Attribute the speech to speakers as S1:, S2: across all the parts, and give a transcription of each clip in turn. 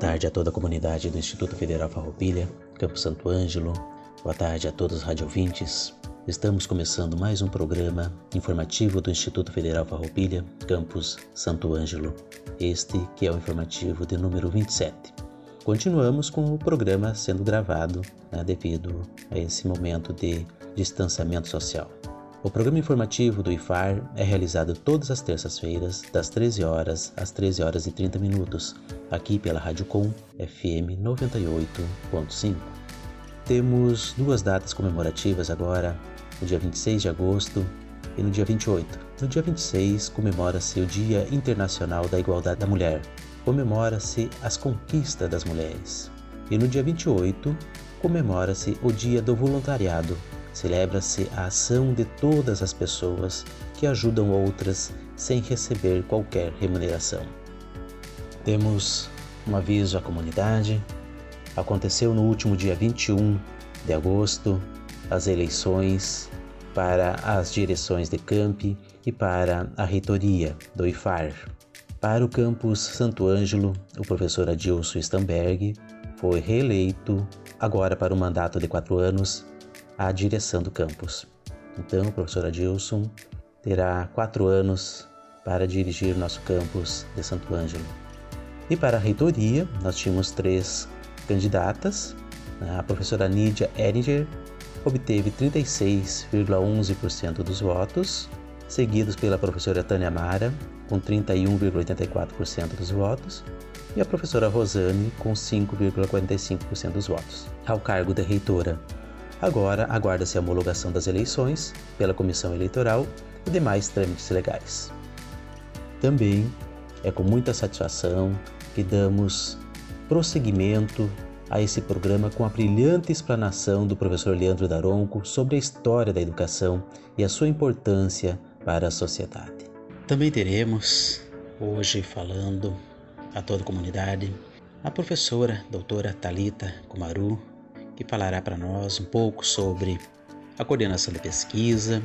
S1: Tarde a toda a comunidade do Instituto Federal Farroupilha, Campo Santo Ângelo. Boa tarde a todos os radiovintes. Estamos começando mais um programa informativo do Instituto Federal Farroupilha, Campus Santo Ângelo. Este que é o informativo de número 27. Continuamos com o programa sendo gravado né, devido a esse momento de distanciamento social. O programa informativo do IFAR é realizado todas as terças-feiras, das 13 horas às 13 horas e 30 minutos, aqui pela Rádio Com FM 98.5. Temos duas datas comemorativas agora, no dia 26 de agosto e no dia 28. No dia 26 comemora-se o Dia Internacional da Igualdade da Mulher. Comemora-se as conquistas das mulheres. E no dia 28 comemora-se o Dia do Voluntariado, celebra-se a ação de todas as pessoas que ajudam outras sem receber qualquer remuneração. Temos um aviso à comunidade. Aconteceu no último dia 21 de agosto as eleições para as direções de campi e para a reitoria do IFAR. Para o campus Santo Ângelo, o professor Adilson Stamberg foi reeleito agora para um mandato de quatro anos à direção do campus. Então, o professor Adilson terá quatro anos para dirigir nosso campus de Santo Ângelo. E para a reitoria, nós tínhamos três candidatas. A professora Nídia Eringer obteve 36,11% dos votos, seguidos pela professora Tânia Mara, com 31,84% dos votos, e a professora Rosane, com 5,45% dos votos. Ao cargo de reitora, Agora aguarda-se a homologação das eleições pela comissão eleitoral e demais trâmites legais. Também é com muita satisfação que damos prosseguimento a esse programa com a brilhante explanação do professor Leandro Daronco sobre a história da educação e a sua importância para a sociedade. Também teremos hoje falando a toda a comunidade a professora doutora Talita Kumaru, que falará para nós um pouco sobre a coordenação de pesquisa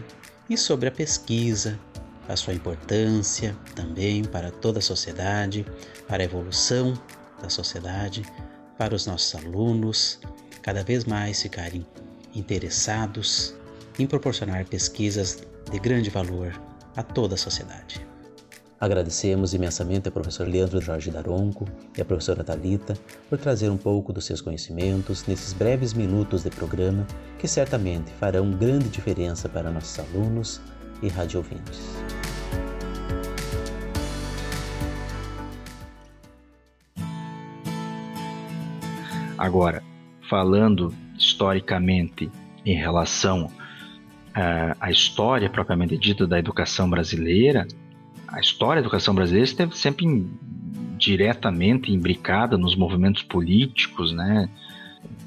S1: e sobre a pesquisa, a sua importância também para toda a sociedade, para a evolução da sociedade, para os nossos alunos cada vez mais ficarem interessados em proporcionar pesquisas de grande valor a toda a sociedade. Agradecemos imensamente ao professor Leandro Jorge Daronco e à professora Talita por trazer um pouco dos seus conhecimentos nesses breves minutos de programa que certamente farão grande diferença para nossos alunos e radiovintes.
S2: Agora, falando historicamente em relação uh, à história propriamente dita da educação brasileira, a história da educação brasileira esteve sempre diretamente imbricada nos movimentos políticos, né?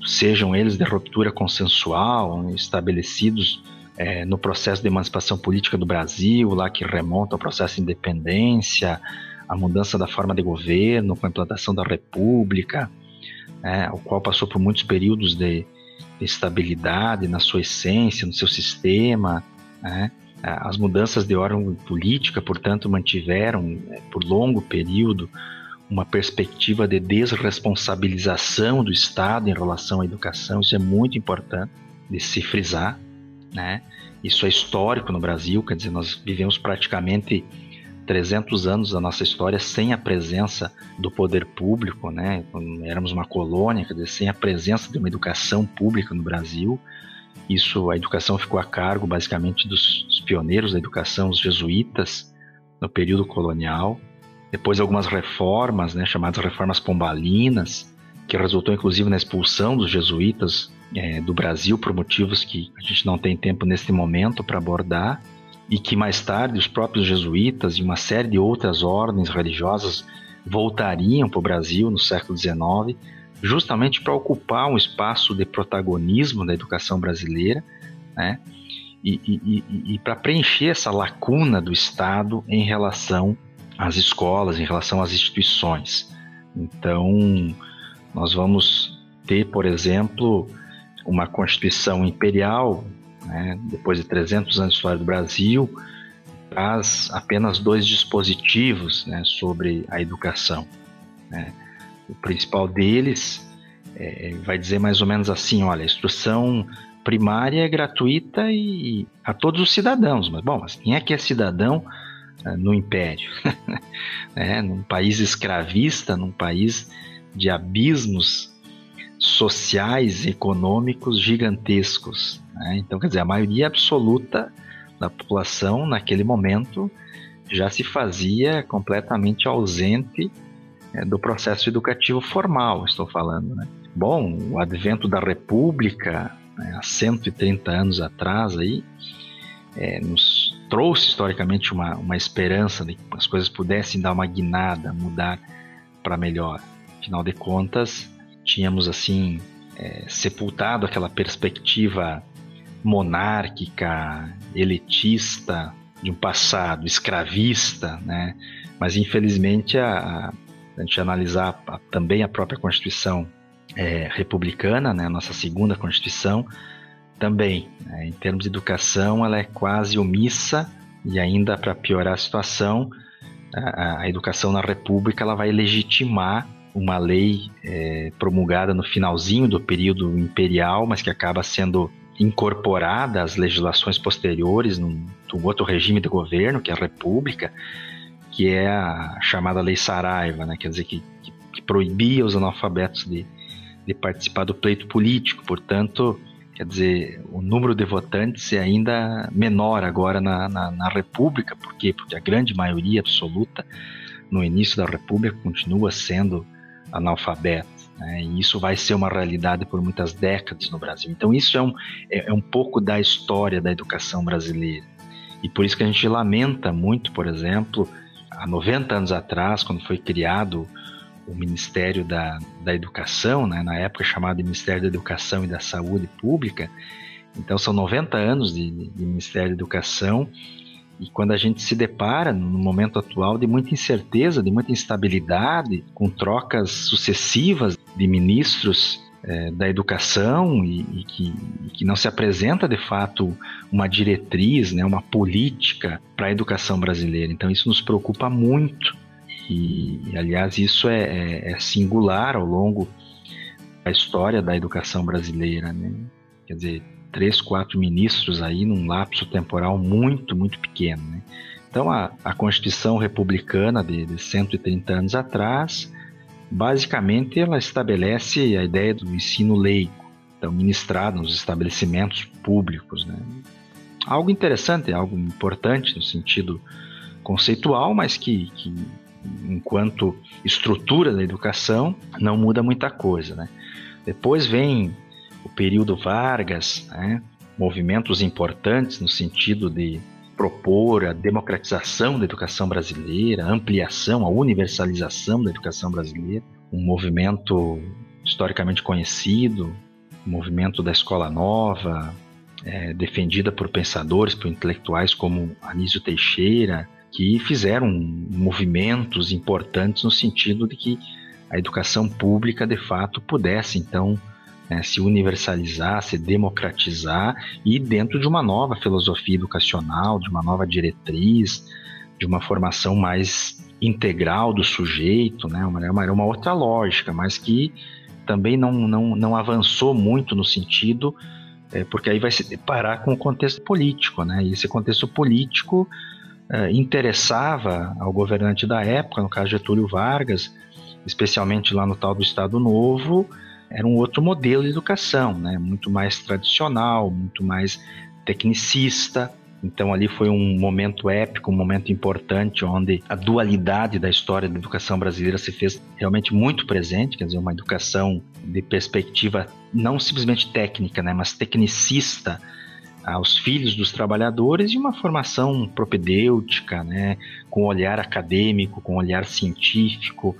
S2: sejam eles de ruptura consensual, estabelecidos é, no processo de emancipação política do Brasil, lá que remonta ao processo de independência, a mudança da forma de governo, com a implantação da República, né, o qual passou por muitos períodos de estabilidade na sua essência, no seu sistema, né, as mudanças de ordem política, portanto, mantiveram né, por longo período uma perspectiva de desresponsabilização do Estado em relação à educação. Isso é muito importante de se frisar, né? Isso é histórico no Brasil, quer dizer, nós vivemos praticamente 300 anos da nossa história sem a presença do poder público, né? Éramos uma colônia, quer dizer, sem a presença de uma educação pública no Brasil. Isso, a educação ficou a cargo basicamente dos pioneiros da educação, os jesuítas, no período colonial. Depois algumas reformas, né, chamadas reformas pombalinas, que resultou inclusive na expulsão dos jesuítas é, do Brasil por motivos que a gente não tem tempo nesse momento para abordar. e que mais tarde os próprios jesuítas e uma série de outras ordens religiosas voltariam para o Brasil no século XIX, justamente para ocupar um espaço de protagonismo da educação brasileira, né? E, e, e, e para preencher essa lacuna do Estado em relação às escolas, em relação às instituições. Então, nós vamos ter, por exemplo, uma Constituição Imperial né, depois de 300 anos de história do Brasil, traz apenas dois dispositivos né, sobre a educação. Né. O principal deles é, vai dizer mais ou menos assim: olha, a instrução primária é gratuita e a todos os cidadãos. Mas, bom, mas quem é que é cidadão uh, no Império? né? Num país escravista, num país de abismos sociais, econômicos gigantescos. Né? Então, quer dizer, a maioria absoluta da população naquele momento já se fazia completamente ausente é, do processo educativo formal, estou falando. Né? Bom, o advento da República, né, há 130 anos atrás, aí, é, nos trouxe historicamente uma, uma esperança de que as coisas pudessem dar uma guinada, mudar para melhor. Afinal de contas, tínhamos assim é, sepultado aquela perspectiva monárquica, elitista de um passado escravista, né? Mas infelizmente a, a gente analisar a, também a própria Constituição é, republicana, né? A nossa segunda Constituição também, né? em termos de educação, ela é quase omissa e ainda para piorar a situação, a, a educação na República ela vai legitimar uma lei é, promulgada no finalzinho do período imperial, mas que acaba sendo incorporada às legislações posteriores num, num outro regime de governo, que é a República, que é a chamada Lei Saraiva, né? quer dizer, que, que, que proibia os analfabetos de, de participar do pleito político. Portanto, quer dizer, o número de votantes é ainda menor agora na, na, na República, por quê? Porque a grande maioria absoluta no início da República continua sendo analfabeto. Né? E isso vai ser uma realidade por muitas décadas no Brasil. Então, isso é um, é, é um pouco da história da educação brasileira. E por isso que a gente lamenta muito, por exemplo, há 90 anos atrás, quando foi criado o Ministério da, da Educação, né, na época chamado Ministério da Educação e da Saúde Pública. Então, são 90 anos de, de Ministério da Educação e quando a gente se depara no momento atual de muita incerteza, de muita instabilidade, com trocas sucessivas de ministros é, da educação e, e, que, e, que, não se apresenta de fato uma diretriz, né, uma política para a educação brasileira. Então isso nos preocupa muito e, aliás, isso é, é, é singular ao longo da história da educação brasileira. Né? Quer dizer, três, quatro ministros aí num lapso temporal muito, muito pequeno. Né? Então, a, a Constituição Republicana de, de 130 anos atrás, basicamente, ela estabelece a ideia do ensino leigo, então ministrado nos estabelecimentos públicos. Né? Algo interessante, algo importante no sentido conceitual, mas que, que enquanto estrutura da educação, não muda muita coisa. Né? Depois vem o período Vargas, né, movimentos importantes no sentido de propor a democratização da educação brasileira, a ampliação, a universalização da educação brasileira, um movimento historicamente conhecido, o movimento da escola nova, é, defendida por pensadores, por intelectuais como Anísio Teixeira, que fizeram movimentos importantes no sentido de que a educação pública de fato pudesse então né, se universalizar, se democratizar e dentro de uma nova filosofia educacional, de uma nova diretriz, de uma formação mais integral do sujeito, né, uma, uma, uma outra lógica, mas que também não, não, não avançou muito no sentido, é, porque aí vai se deparar com o contexto político, né, e esse contexto político é, interessava ao governante da época, no caso Getúlio Vargas, especialmente lá no tal do Estado Novo, era um outro modelo de educação, né? muito mais tradicional, muito mais tecnicista. Então ali foi um momento épico, um momento importante, onde a dualidade da história da educação brasileira se fez realmente muito presente, quer dizer, uma educação de perspectiva não simplesmente técnica, né, mas tecnicista, aos filhos dos trabalhadores e uma formação propedêutica, né, com olhar acadêmico, com olhar científico,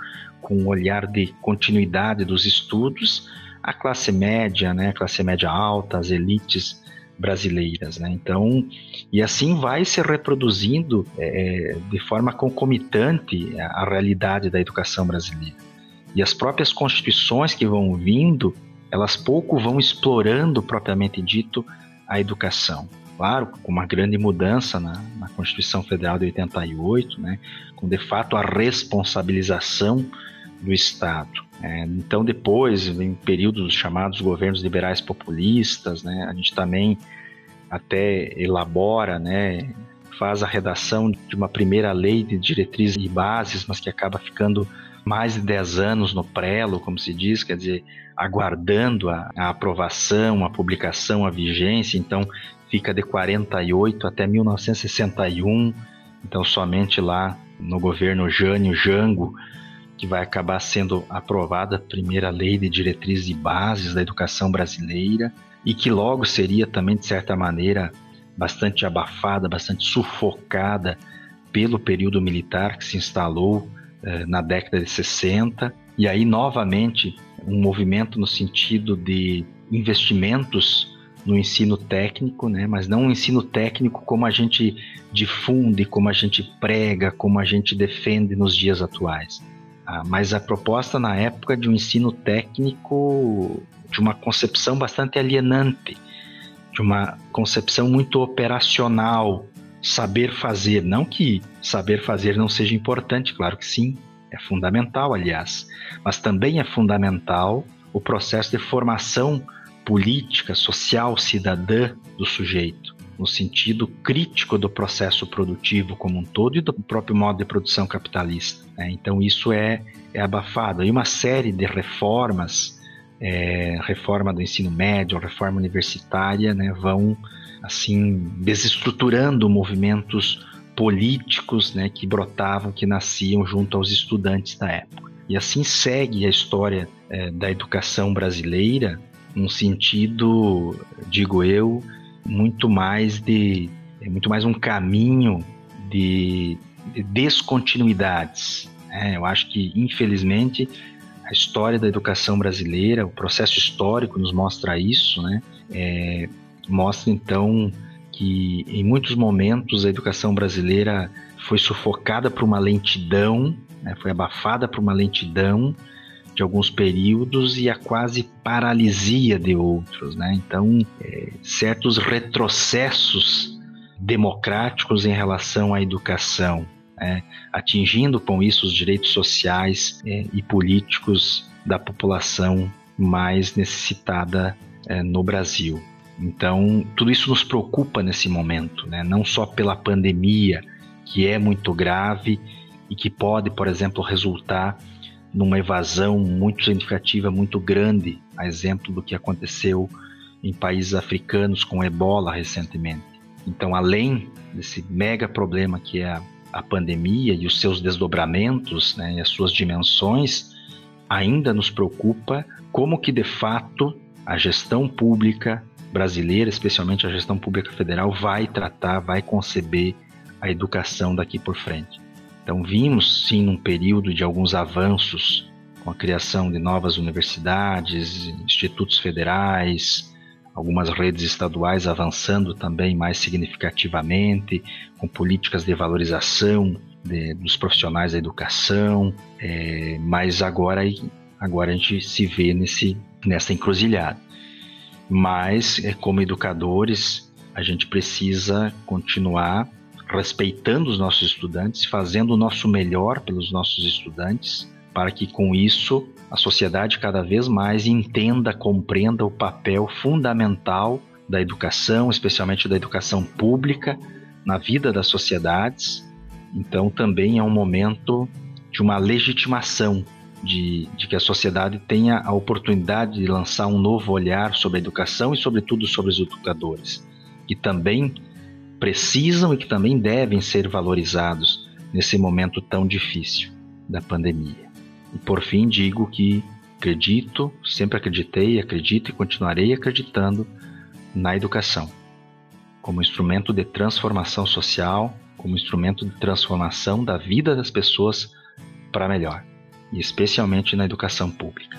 S2: com olhar de continuidade dos estudos, a classe média, né, a classe média alta, as elites brasileiras, né? Então, e assim vai se reproduzindo é, de forma concomitante a, a realidade da educação brasileira. E as próprias constituições que vão vindo, elas pouco vão explorando propriamente dito a educação. Claro, com uma grande mudança na, na Constituição Federal de 88, né, com de fato a responsabilização do Estado. É, então, depois, em períodos chamados governos liberais populistas, né, a gente também até elabora, né, faz a redação de uma primeira lei de diretrizes e bases, mas que acaba ficando mais de 10 anos no prelo, como se diz, quer dizer, aguardando a, a aprovação, a publicação, a vigência, então fica de 48 até 1961, então somente lá no governo Jânio Jango que vai acabar sendo aprovada a primeira lei de diretrizes e bases da educação brasileira e que logo seria também de certa maneira bastante abafada, bastante sufocada pelo período militar que se instalou eh, na década de 60 e aí novamente um movimento no sentido de investimentos no ensino técnico, né? mas não um ensino técnico como a gente difunde, como a gente prega, como a gente defende nos dias atuais. Ah, mas a proposta na época de um ensino técnico de uma concepção bastante alienante, de uma concepção muito operacional, saber fazer. Não que saber fazer não seja importante, claro que sim, é fundamental, aliás, mas também é fundamental o processo de formação política, social, cidadã do sujeito, no sentido crítico do processo produtivo como um todo e do próprio modo de produção capitalista. Né? Então, isso é, é abafado. E uma série de reformas, é, reforma do ensino médio, reforma universitária, né, vão assim desestruturando movimentos políticos né, que brotavam, que nasciam junto aos estudantes da época. E assim segue a história é, da educação brasileira, num sentido, digo eu, muito mais de é muito mais um caminho de, de descontinuidades. Né? Eu acho que, infelizmente, a história da educação brasileira, o processo histórico nos mostra isso, né? É, mostra então que em muitos momentos a educação brasileira foi sufocada por uma lentidão, né, foi abafada por uma lentidão de alguns períodos e a quase paralisia de outros. Né? Então, é, certos retrocessos democráticos em relação à educação, né? atingindo com isso os direitos sociais é, e políticos da população mais necessitada é, no Brasil. Então, tudo isso nos preocupa nesse momento, né? não só pela pandemia, que é muito grave e que pode, por exemplo, resultar numa evasão muito significativa, muito grande, a exemplo do que aconteceu em países africanos com ebola recentemente. Então, além desse mega problema que é a, a pandemia e os seus desdobramentos né, e as suas dimensões, ainda nos preocupa como que de fato a gestão pública brasileira, especialmente a gestão pública federal, vai tratar, vai conceber a educação daqui por frente. Então, vimos sim num período de alguns avanços com a criação de novas universidades, institutos federais, algumas redes estaduais avançando também mais significativamente, com políticas de valorização de, dos profissionais da educação, é, mas agora, agora a gente se vê nesse, nessa encruzilhada. Mas, é, como educadores, a gente precisa continuar respeitando os nossos estudantes, fazendo o nosso melhor pelos nossos estudantes, para que com isso a sociedade cada vez mais entenda, compreenda o papel fundamental da educação, especialmente da educação pública, na vida das sociedades. Então, também é um momento de uma legitimação de, de, que a sociedade tenha a oportunidade de lançar um novo olhar sobre a educação e, sobretudo, sobre os educadores, que também precisam e que também devem ser valorizados nesse momento tão difícil da pandemia. E por fim, digo que acredito, sempre acreditei, acredito e continuarei acreditando na educação. como instrumento de transformação social, como instrumento de transformação da vida das pessoas para melhor, e especialmente na educação pública.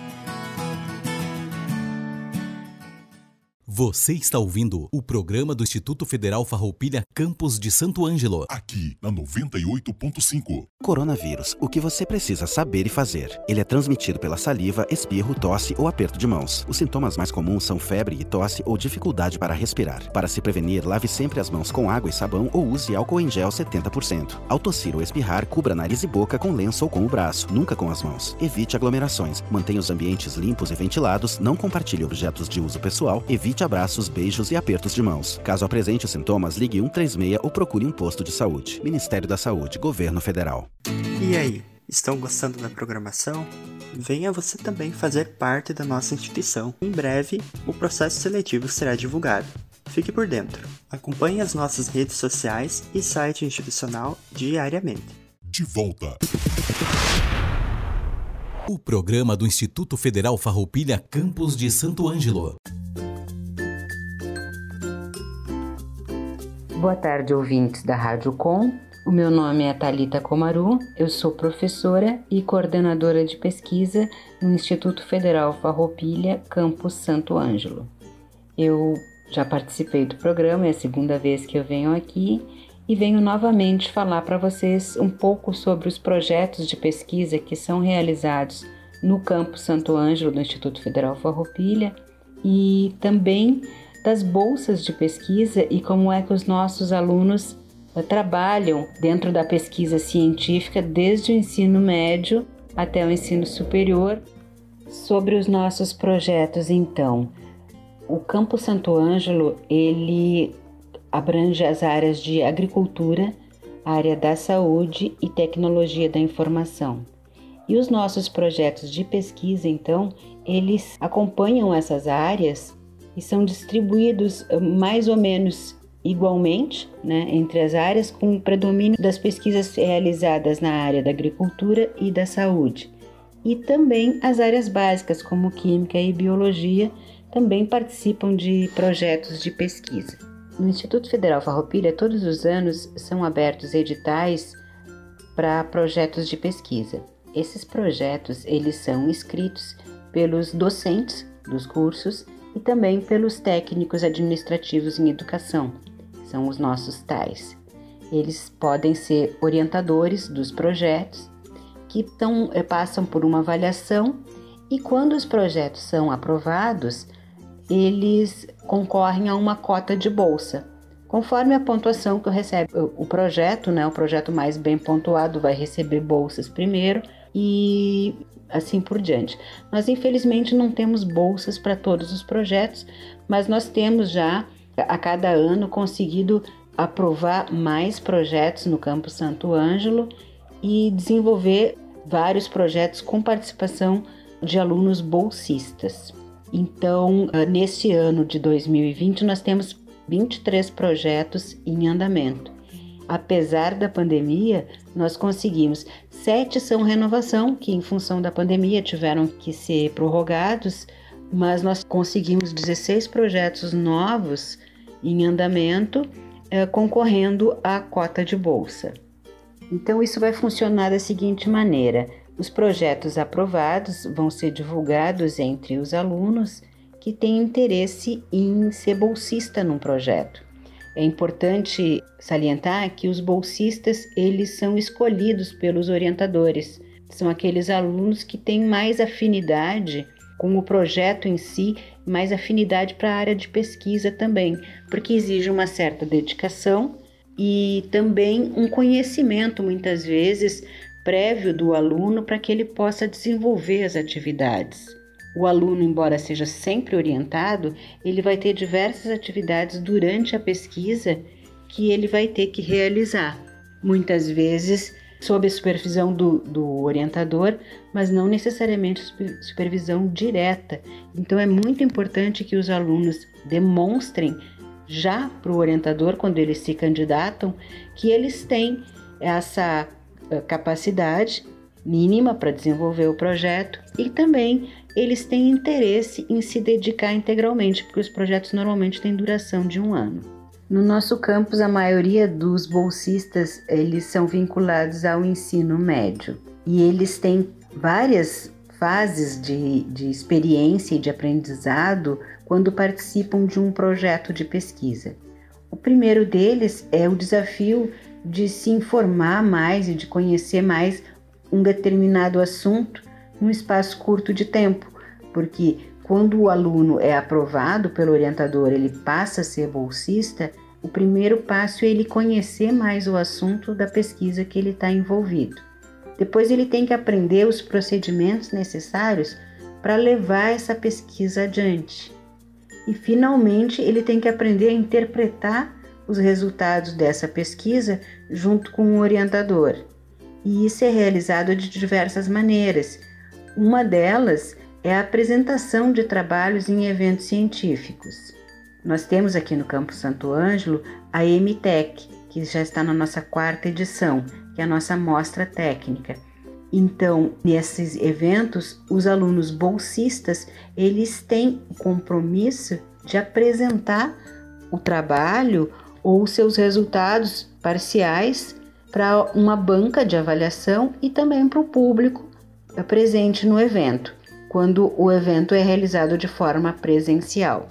S3: Você está ouvindo o programa do Instituto Federal Farroupilha Campos de Santo Ângelo.
S4: Aqui na 98.5.
S5: Coronavírus, o que você precisa saber e fazer. Ele é transmitido pela saliva, espirro, tosse ou aperto de mãos. Os sintomas mais comuns são febre e tosse ou dificuldade para respirar. Para se prevenir, lave sempre as mãos com água e sabão ou use álcool em gel 70%. Ao tossir ou espirrar, cubra nariz e boca com lenço ou com o braço, nunca com as mãos. Evite aglomerações. Mantenha os ambientes limpos e ventilados. Não compartilhe objetos de uso pessoal. Evite abraços, beijos e apertos de mãos. Caso apresente os sintomas, ligue 136 ou procure um posto de saúde. Ministério da Saúde, Governo Federal.
S6: E aí, estão gostando da programação? Venha você também fazer parte da nossa instituição. Em breve, o processo seletivo será divulgado. Fique por dentro. Acompanhe as nossas redes sociais e site institucional diariamente.
S4: De volta.
S3: O programa do Instituto Federal Farroupilha Campos de Santo Ângelo.
S7: Boa tarde, ouvintes da Rádio Com. O meu nome é Talita Comaru, eu sou professora e coordenadora de pesquisa no Instituto Federal Farroupilha, campus Santo Ângelo. Eu já participei do programa, é a segunda vez que eu venho aqui e venho novamente falar para vocês um pouco sobre os projetos de pesquisa que são realizados no campus Santo Ângelo do Instituto Federal Farroupilha e também das bolsas de pesquisa e como é que os nossos alunos uh, trabalham dentro da pesquisa científica desde o ensino médio até o ensino superior. Sobre os nossos projetos, então, o Campo Santo Ângelo ele abrange as áreas de agricultura, área da saúde e tecnologia da informação. E os nossos projetos de pesquisa, então, eles acompanham essas áreas e são distribuídos eh, mais ou menos igualmente né, entre as áreas, com predomínio das pesquisas realizadas na área da agricultura e da saúde. E também as áreas básicas, como química e biologia, também participam de projetos de pesquisa. No Instituto Federal Farroupilha, todos os anos são abertos editais para projetos de pesquisa. Esses projetos eles são escritos pelos docentes dos cursos e também pelos técnicos administrativos em educação, são os nossos TAIs. Eles podem ser orientadores dos projetos que tão, eh, passam por uma avaliação e quando os projetos são aprovados, eles concorrem a uma cota de bolsa. Conforme a pontuação que recebe o projeto, né, o projeto mais bem pontuado vai receber bolsas primeiro e assim por diante. Nós, infelizmente, não temos bolsas para todos os projetos, mas nós temos já, a cada ano, conseguido aprovar mais projetos no Campo Santo Ângelo e desenvolver vários projetos com participação de alunos bolsistas. Então, ah, neste ano de 2020, nós temos 23 projetos em andamento. Apesar da pandemia, nós conseguimos. Sete são renovação, que em função da pandemia tiveram que ser prorrogados, mas nós conseguimos 16 projetos novos em andamento, eh, concorrendo à cota de bolsa. Então, isso vai funcionar da seguinte maneira: os projetos aprovados vão ser divulgados entre os alunos que têm interesse em ser bolsista num projeto. É importante salientar que os bolsistas eles são escolhidos pelos orientadores. São aqueles alunos que têm mais afinidade com o projeto em si, mais afinidade para a área de pesquisa também, porque exige uma certa dedicação e também um conhecimento muitas vezes prévio do aluno para que ele possa desenvolver as atividades. O aluno, embora seja sempre orientado, ele vai ter diversas atividades durante a pesquisa que ele vai ter que realizar. Muitas vezes sob a supervisão do, do orientador, mas não necessariamente supervisão direta. Então é muito importante que os alunos demonstrem já para o orientador, quando eles se candidatam, que eles têm essa eh, capacidade mínima para desenvolver o projeto e também eles têm interesse em se dedicar integralmente, porque os projetos normalmente têm duração de um ano. No nosso campus, a maioria dos bolsistas eles são vinculados ao ensino médio e eles têm várias fases de, de experiência e de aprendizado quando participam de um projeto de pesquisa. O primeiro deles é o desafio de se informar mais e de conhecer mais um determinado assunto num espaço curto de tempo, porque quando o aluno é aprovado pelo orientador, ele passa a ser bolsista, o primeiro passo é ele conhecer mais o assunto da pesquisa que ele está envolvido. Depois ele tem que aprender os procedimentos necessários para levar essa pesquisa adiante. E finalmente ele tem que aprender a interpretar os resultados dessa pesquisa junto com o orientador. E isso é realizado de diversas maneiras. Uma delas é a apresentação de trabalhos em eventos científicos. Nós temos aqui no Campo Santo Ângelo a MTEC, que já está na nossa quarta edição, que é a nossa mostra técnica. Então, nesses eventos, os alunos bolsistas, eles têm o compromisso de apresentar o trabalho ou seus resultados parciais para uma banca de avaliação e também para o público presente no evento, quando o evento é realizado de forma presencial.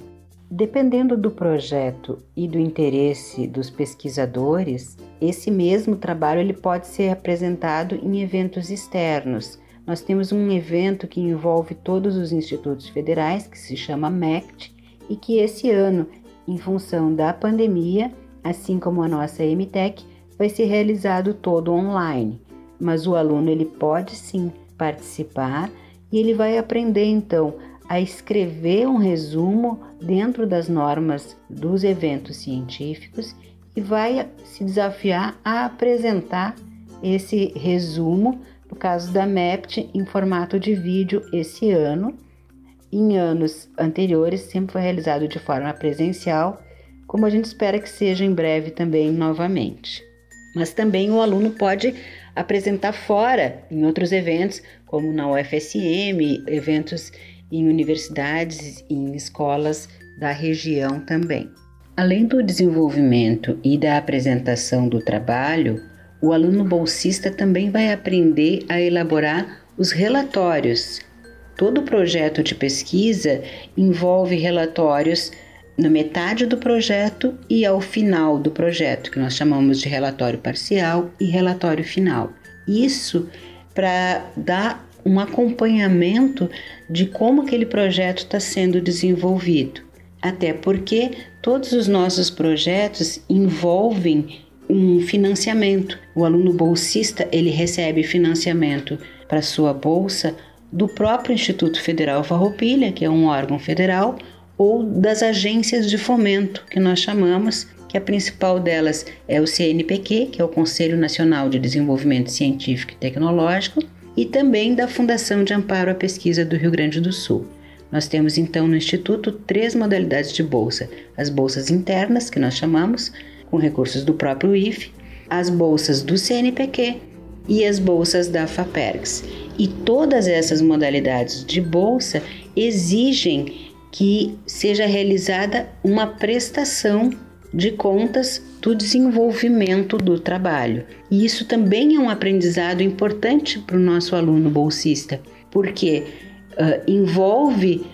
S7: Dependendo do projeto e do interesse dos pesquisadores, esse mesmo trabalho ele pode ser apresentado em eventos externos. Nós temos um evento que envolve todos os institutos federais, que se chama MECT, e que esse ano, em função da pandemia, assim como a nossa MTech, vai ser realizado todo online. Mas o aluno ele pode sim participar e ele vai aprender então a escrever um resumo dentro das normas dos eventos científicos e vai se desafiar a apresentar esse resumo, no caso da MEPT, em formato de vídeo esse ano. Em anos anteriores, sempre foi realizado de forma presencial, como a gente espera que seja em breve também novamente. Mas também o aluno pode apresentar fora, em outros eventos, como na UFSM, eventos em universidades e em escolas da região também. Além do desenvolvimento e da apresentação do trabalho, o aluno bolsista também vai aprender a elaborar os relatórios. Todo projeto de pesquisa envolve relatórios na metade do projeto e ao final do projeto, que nós chamamos de relatório parcial e relatório final. Isso para dar um acompanhamento de como aquele projeto está sendo desenvolvido. Até porque todos os nossos projetos envolvem um financiamento. O aluno bolsista ele recebe financiamento para sua bolsa do próprio Instituto Federal Farroupilha, que é um órgão federal, ou das agências de fomento, que nós chamamos, que a principal delas é o CNPq, que é o Conselho Nacional de Desenvolvimento Científico e Tecnológico, e também da Fundação de Amparo à Pesquisa do Rio Grande do Sul. Nós temos então no Instituto três modalidades de bolsa: as bolsas internas, que nós chamamos, com recursos do próprio IFE, as bolsas do CNPq e as bolsas da FAPERGS. E todas essas modalidades de bolsa exigem que seja realizada uma prestação de contas do desenvolvimento do trabalho. E isso também é um aprendizado importante para o nosso aluno bolsista, porque uh, envolve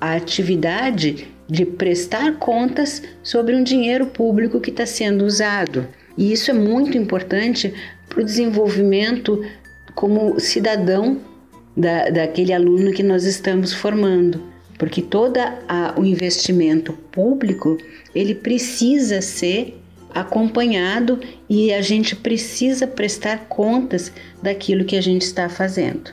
S7: a atividade de prestar contas sobre um dinheiro público que está sendo usado. E isso é muito importante para o desenvolvimento como cidadão da, daquele aluno que nós estamos formando porque todo o investimento público ele precisa ser acompanhado e a gente precisa prestar contas daquilo que a gente está fazendo.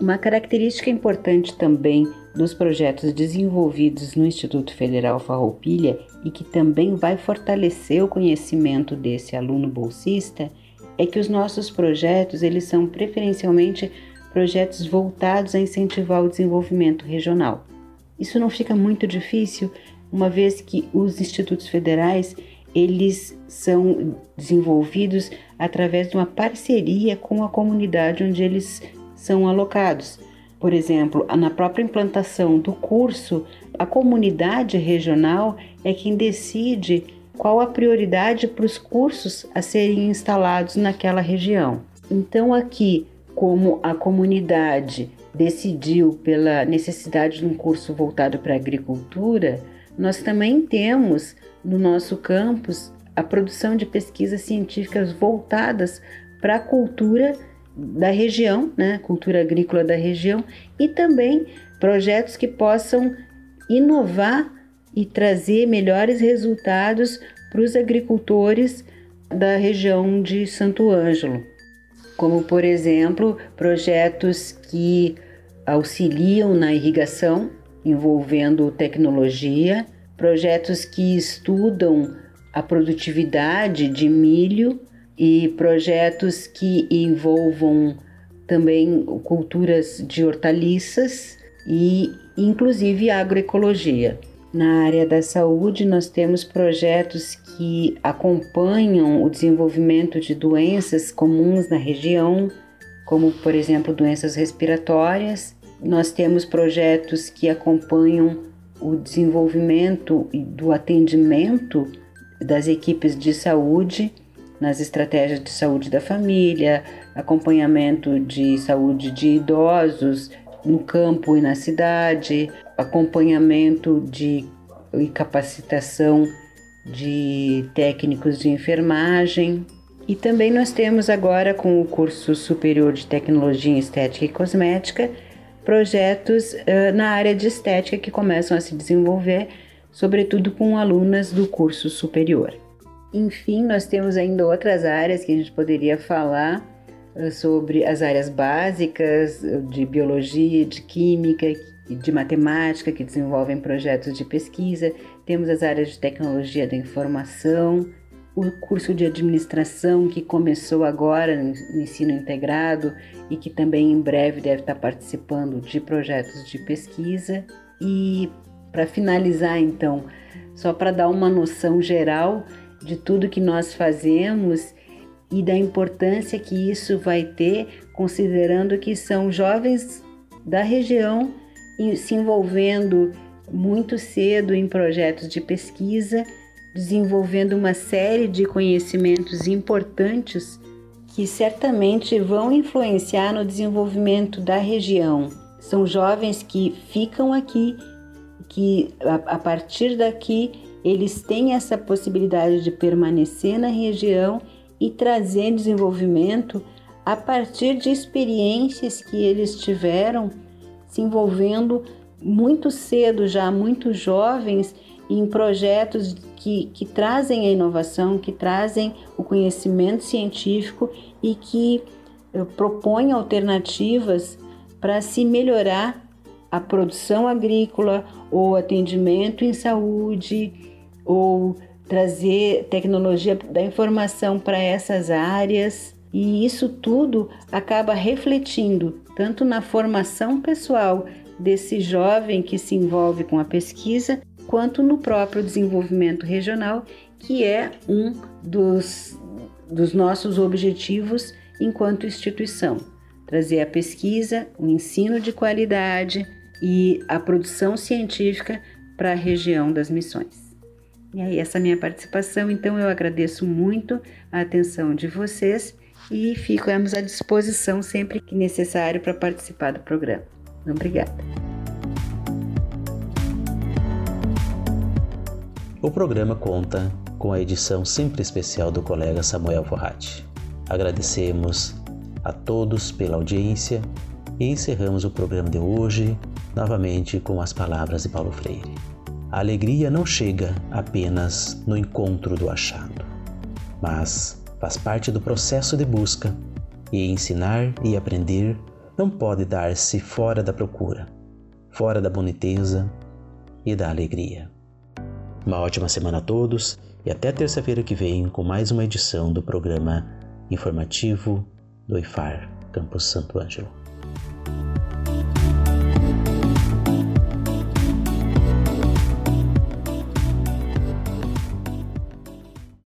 S7: Uma característica importante também dos projetos desenvolvidos no Instituto Federal Farroupilha e que também vai fortalecer o conhecimento desse aluno bolsista é que os nossos projetos eles são preferencialmente projetos voltados a incentivar o desenvolvimento regional. Isso não fica muito difícil, uma vez que os institutos federais eles são desenvolvidos através de uma parceria com a comunidade onde eles são alocados. Por exemplo, na própria implantação do curso, a comunidade regional é quem decide qual a prioridade para os cursos a serem instalados naquela região. Então, aqui, como a comunidade decidiu pela necessidade de um curso voltado para a agricultura, nós também temos no nosso campus a produção de pesquisas científicas voltadas para a cultura da região, né, cultura agrícola da região, e também projetos que possam inovar e trazer melhores resultados para os agricultores da região de Santo Ângelo, como por exemplo projetos que auxiliam na irrigação envolvendo tecnologia, projetos que estudam a produtividade de milho e projetos que envolvam também culturas de hortaliças e inclusive agroecologia. Na área da saúde, nós temos projetos que acompanham o desenvolvimento de doenças comuns na região, como, por exemplo, doenças respiratórias. Nós temos projetos que acompanham o desenvolvimento e do atendimento das equipes de saúde nas estratégias de saúde da família, acompanhamento de saúde de idosos no campo e na cidade, acompanhamento de e capacitação de técnicos de enfermagem. E também nós temos agora com o curso superior de tecnologia em estética e cosmética projetos uh, na área de estética que começam a se desenvolver, sobretudo com alunas do curso superior. Enfim, nós temos ainda outras áreas que a gente poderia falar uh, sobre as áreas básicas de biologia, de química, de matemática que desenvolvem projetos de pesquisa, temos as áreas de tecnologia da informação, o curso de administração que começou agora no ensino integrado e que também em breve deve estar participando de projetos de pesquisa. E para finalizar, então, só para dar uma noção geral de tudo que nós fazemos e da importância que isso vai ter, considerando que são jovens da região se envolvendo muito cedo em projetos de pesquisa, desenvolvendo uma série de conhecimentos importantes que certamente vão influenciar no desenvolvimento da região. São jovens que ficam aqui, que a, partir daqui eles têm essa possibilidade de permanecer na região e trazer desenvolvimento a partir de experiências que eles tiveram se envolvendo muito cedo, já muito jovens, em projetos que, que trazem a inovação, que trazem o conhecimento científico e que eh, propõem alternativas para se melhorar a produção agrícola ou atendimento em saúde ou trazer tecnologia da informação para essas áreas. E isso tudo acaba refletindo tanto na formação pessoal desse jovem que se envolve com a pesquisa, quanto no próprio desenvolvimento regional, que é um dos, dos nossos objetivos enquanto instituição. Trazer a pesquisa, o ensino de qualidade e a produção científica para a região das missões. E aí, essa minha participação, então eu agradeço muito a atenção de vocês e ficamos à disposição sempre que necessário para participar do programa. Obrigada.
S1: O programa conta com a edição sempre especial do colega Samuel Forratti. Agradecemos a todos pela audiência e encerramos o programa de hoje novamente com as palavras de Paulo Freire. A alegria não chega apenas no encontro do achado, mas faz parte do processo de busca, e ensinar e aprender não pode dar-se fora da procura, fora da boniteza e da alegria. Uma ótima semana a todos e até terça-feira que vem com mais uma edição do programa informativo do IFAR Campus Santo Ângelo.